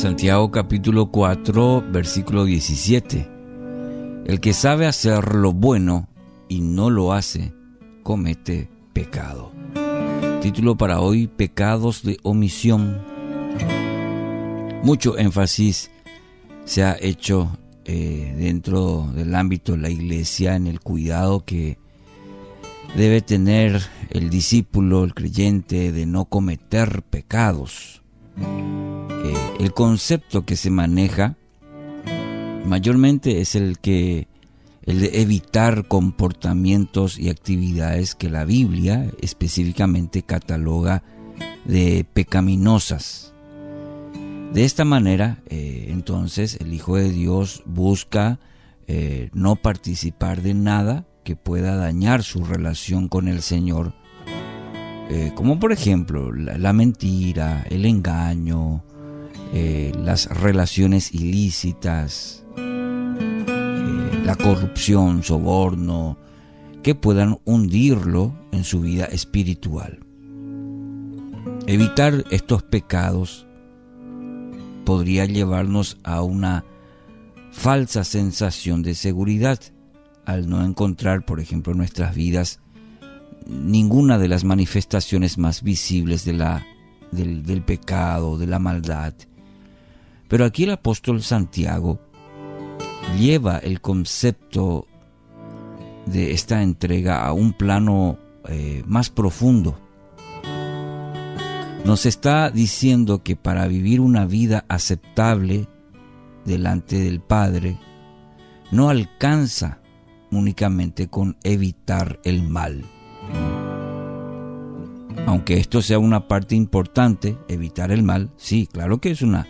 Santiago capítulo 4, versículo 17. El que sabe hacer lo bueno y no lo hace, comete pecado. Título para hoy, pecados de omisión. Mucho énfasis se ha hecho eh, dentro del ámbito de la iglesia en el cuidado que debe tener el discípulo, el creyente, de no cometer pecados. El concepto que se maneja mayormente es el que el de evitar comportamientos y actividades que la Biblia específicamente cataloga de pecaminosas. De esta manera, eh, entonces, el Hijo de Dios busca eh, no participar de nada que pueda dañar su relación con el Señor, eh, como por ejemplo la, mentira, el engaño, las relaciones ilícitas, la corrupción, soborno, que puedan hundirlo en su vida espiritual. Evitar estos pecados podría llevarnos a una falsa sensación de seguridad al no encontrar, por ejemplo, en nuestras vidas ninguna de las manifestaciones más visibles del, del pecado, de la maldad. Pero aquí el apóstol Santiago lleva el concepto de esta entrega a un plano eh, más profundo. Nos está diciendo que para vivir una vida aceptable delante del Padre, no alcanza únicamente con evitar el mal. Aunque esto sea una parte importante, evitar el mal, sí, claro que es una,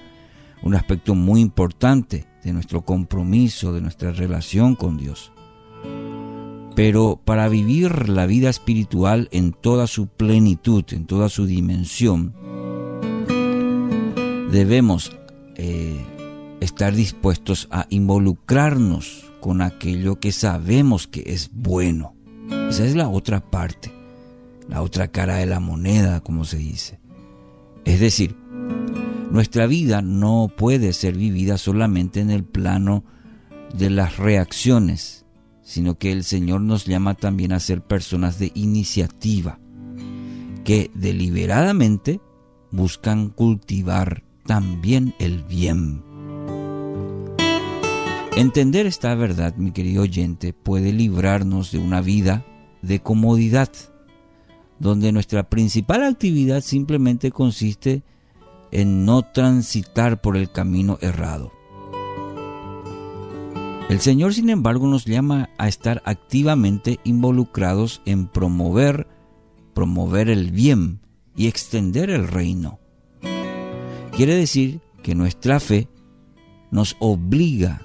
un aspecto muy importante de nuestro compromiso, de nuestra relación con Dios. Pero para vivir la vida espiritual en toda su plenitud, en toda su dimensión, debemos eh, estar dispuestos a involucrarnos con aquello que sabemos que es bueno. Esa es la otra parte, la otra cara de la moneda, como se dice. Es decir, nuestra vida no puede ser vivida solamente en el plano de las reacciones, sino que el Señor nos llama también a ser personas de iniciativa, que deliberadamente buscan cultivar también el bien. Entender esta verdad, mi querido oyente, puede librarnos de una vida de comodidad, donde nuestra principal actividad simplemente consiste en en no transitar por el camino errado. El Señor, sin embargo, nos llama a estar activamente involucrados en promover, promover el bien y extender el reino. Quiere decir que nuestra fe nos obliga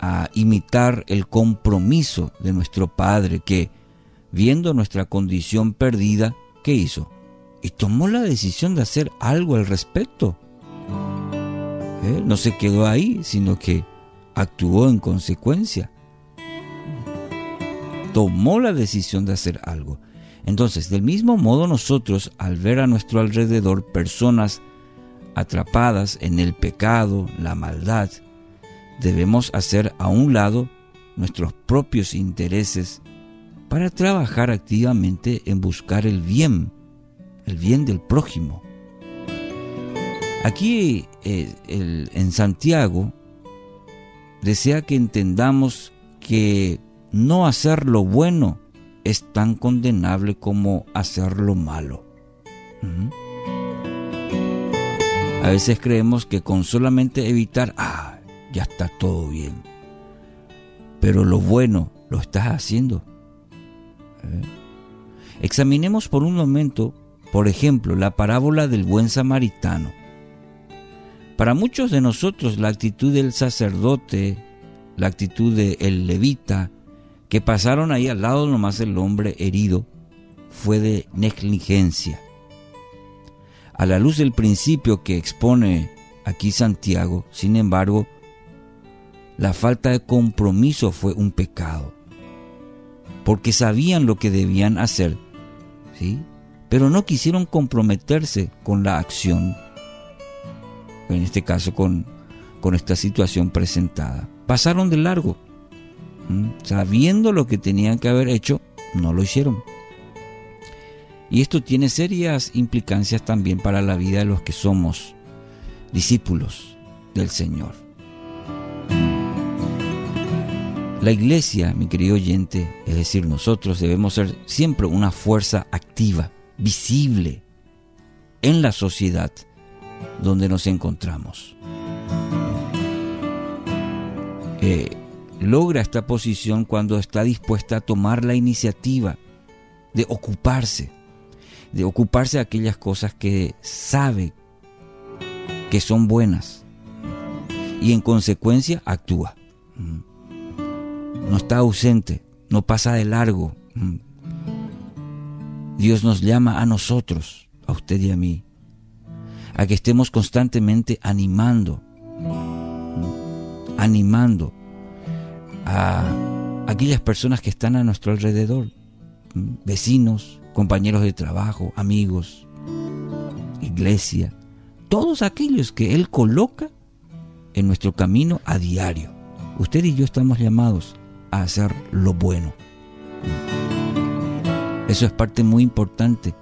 a imitar el compromiso de nuestro Padre que, viendo nuestra condición perdida, ¿qué hizo? Y tomó la decisión de hacer algo al respecto. ¿Eh? No se quedó ahí, sino que actuó en consecuencia. Tomó la decisión de hacer algo. Entonces, del mismo modo nosotros, al ver a nuestro alrededor personas atrapadas en el pecado, la maldad, debemos hacer a un lado nuestros propios intereses para trabajar activamente en buscar el bien el bien del prójimo. Aquí eh, en Santiago desea que entendamos que no hacer lo bueno es tan condenable como hacer lo malo. A veces creemos que con solamente evitar, ah, ya está todo bien. Pero lo bueno lo estás haciendo. ¿Eh? Examinemos por un momento por ejemplo, la parábola del buen samaritano. Para muchos de nosotros la actitud del sacerdote, la actitud del levita, que pasaron ahí al lado nomás el hombre herido, fue de negligencia. A la luz del principio que expone aquí Santiago, sin embargo, la falta de compromiso fue un pecado, porque sabían lo que debían hacer, ¿sí? Pero no quisieron comprometerse con la acción. en este caso con, con esta situación presentada. Pasaron de largo, sabiendo lo que tenían que haber hecho, no lo hicieron. Y esto tiene serias implicancias también para la vida de los que somos discípulos del Señor. La iglesia, mi querido oyente, es decir, nosotros debemos ser siempre una fuerza activa, visible en la sociedad donde nos encontramos. Eh, logra esta posición cuando está dispuesta a tomar la iniciativa de ocuparse, de ocuparse de aquellas cosas que sabe que son buenas y en consecuencia actúa. No está ausente, no pasa de largo. Dios nos llama a nosotros, a usted y a mí, a que estemos constantemente animando, animando a aquellas personas que están a nuestro alrededor, vecinos, compañeros de trabajo, amigos, iglesia, todos aquellos que Él coloca en nuestro camino a diario. Usted y yo estamos llamados a hacer lo bueno. Eso es parte muy importante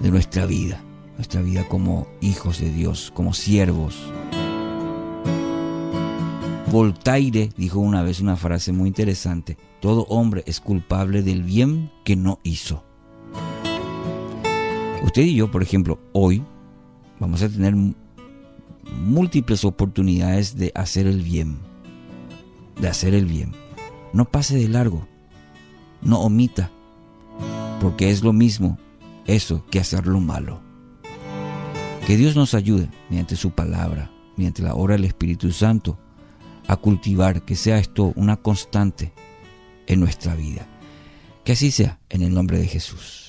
de nuestra vida, nuestra vida como hijos de Dios, como siervos. Voltaire dijo una vez una frase muy interesante, todo hombre es culpable del bien que no hizo. Usted y yo, por ejemplo, hoy vamos a tener múltiples oportunidades de hacer el bien, de hacer el bien. No pase de largo, no omita, porque es lo mismo eso que hacer lo malo. Que Dios nos ayude mediante su palabra, mediante la obra del Espíritu Santo, a cultivar, que sea esto una constante en nuestra vida. Que así sea, en el nombre de Jesús.